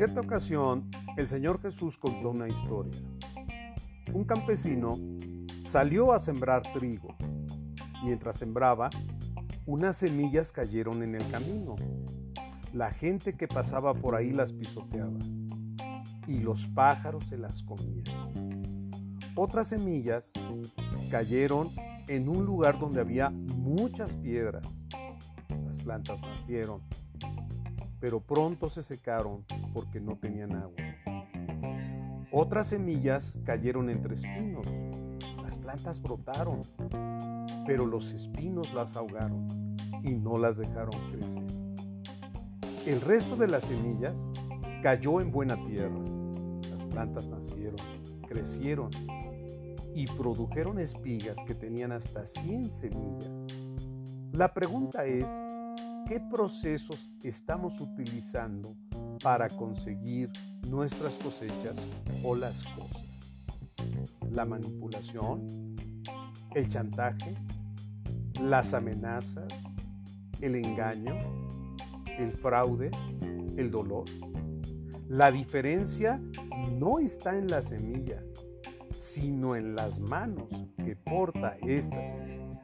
cierta ocasión, el Señor Jesús contó una historia. Un campesino salió a sembrar trigo. Mientras sembraba, unas semillas cayeron en el camino. La gente que pasaba por ahí las pisoteaba y los pájaros se las comían. Otras semillas cayeron en un lugar donde había muchas piedras. Las plantas nacieron, pero pronto se secaron porque no tenían agua. Otras semillas cayeron entre espinos. Las plantas brotaron, pero los espinos las ahogaron y no las dejaron crecer. El resto de las semillas cayó en buena tierra. Las plantas nacieron, crecieron y produjeron espigas que tenían hasta 100 semillas. La pregunta es, ¿qué procesos estamos utilizando para conseguir nuestras cosechas o las cosas? ¿La manipulación? ¿El chantaje? ¿Las amenazas? ¿El engaño? ¿El fraude? ¿El dolor? La diferencia no está en la semilla, sino en las manos que porta esta semilla.